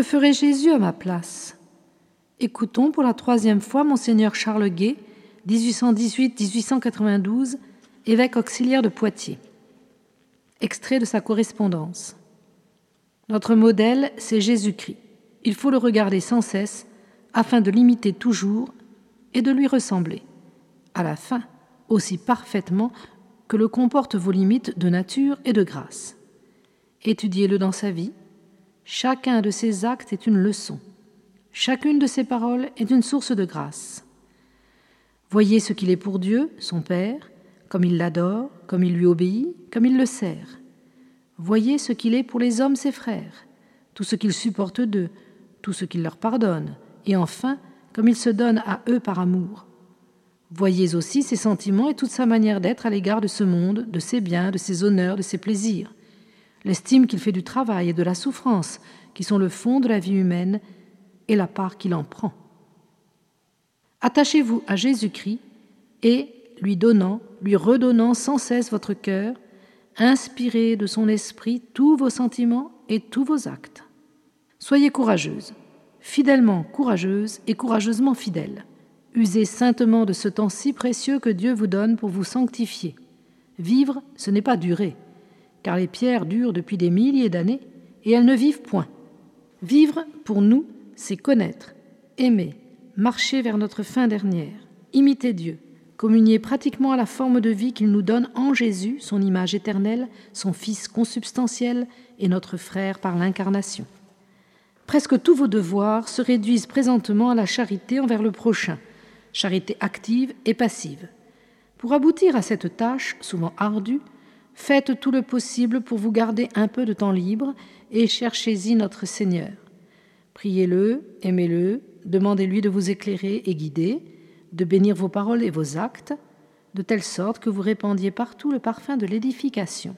Que ferait Jésus à ma place? Écoutons pour la troisième fois Monseigneur Charles Guay, 1818-1892, évêque auxiliaire de Poitiers. Extrait de sa correspondance. Notre modèle, c'est Jésus-Christ. Il faut le regarder sans cesse afin de l'imiter toujours et de lui ressembler, à la fin, aussi parfaitement que le comportent vos limites de nature et de grâce. Étudiez-le dans sa vie. Chacun de ses actes est une leçon. Chacune de ses paroles est une source de grâce. Voyez ce qu'il est pour Dieu, son Père, comme il l'adore, comme il lui obéit, comme il le sert. Voyez ce qu'il est pour les hommes ses frères, tout ce qu'il supporte d'eux, tout ce qu'il leur pardonne, et enfin, comme il se donne à eux par amour. Voyez aussi ses sentiments et toute sa manière d'être à l'égard de ce monde, de ses biens, de ses honneurs, de ses plaisirs, l'estime qu'il fait du travail et de la souffrance, qui sont le fond de la vie humaine, et la part qu'il en prend. Attachez-vous à Jésus-Christ et, lui donnant, lui redonnant sans cesse votre cœur, inspirez de son esprit tous vos sentiments et tous vos actes. Soyez courageuse, fidèlement courageuse et courageusement fidèle. Usez saintement de ce temps si précieux que Dieu vous donne pour vous sanctifier. Vivre, ce n'est pas durer, car les pierres durent depuis des milliers d'années et elles ne vivent point. Vivre, pour nous, c'est connaître, aimer, marcher vers notre fin dernière, imiter Dieu, communier pratiquement à la forme de vie qu'il nous donne en Jésus, son image éternelle, son Fils consubstantiel et notre frère par l'incarnation. Presque tous vos devoirs se réduisent présentement à la charité envers le prochain, charité active et passive. Pour aboutir à cette tâche, souvent ardue, faites tout le possible pour vous garder un peu de temps libre et cherchez-y notre Seigneur. Priez-le, aimez-le, demandez-lui de vous éclairer et guider, de bénir vos paroles et vos actes, de telle sorte que vous répandiez partout le parfum de l'édification.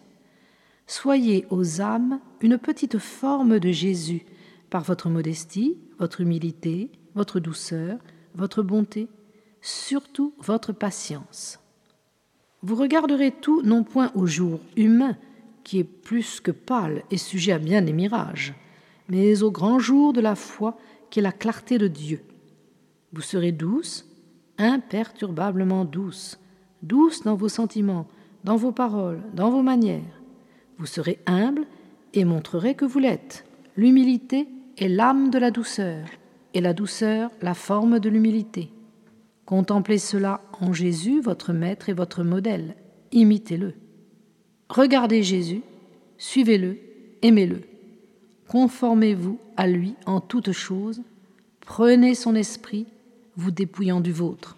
Soyez aux âmes une petite forme de Jésus par votre modestie, votre humilité, votre douceur, votre bonté, surtout votre patience. Vous regarderez tout non point au jour humain, qui est plus que pâle et sujet à bien des mirages, mais au grand jour de la foi qui est la clarté de Dieu. Vous serez douce, imperturbablement douce, douce dans vos sentiments, dans vos paroles, dans vos manières. Vous serez humble et montrerez que vous l'êtes. L'humilité est l'âme de la douceur, et la douceur la forme de l'humilité. Contemplez cela en Jésus, votre maître et votre modèle. Imitez-le. Regardez Jésus, suivez-le, aimez-le. Conformez-vous à lui en toutes choses, prenez son esprit, vous dépouillant du vôtre.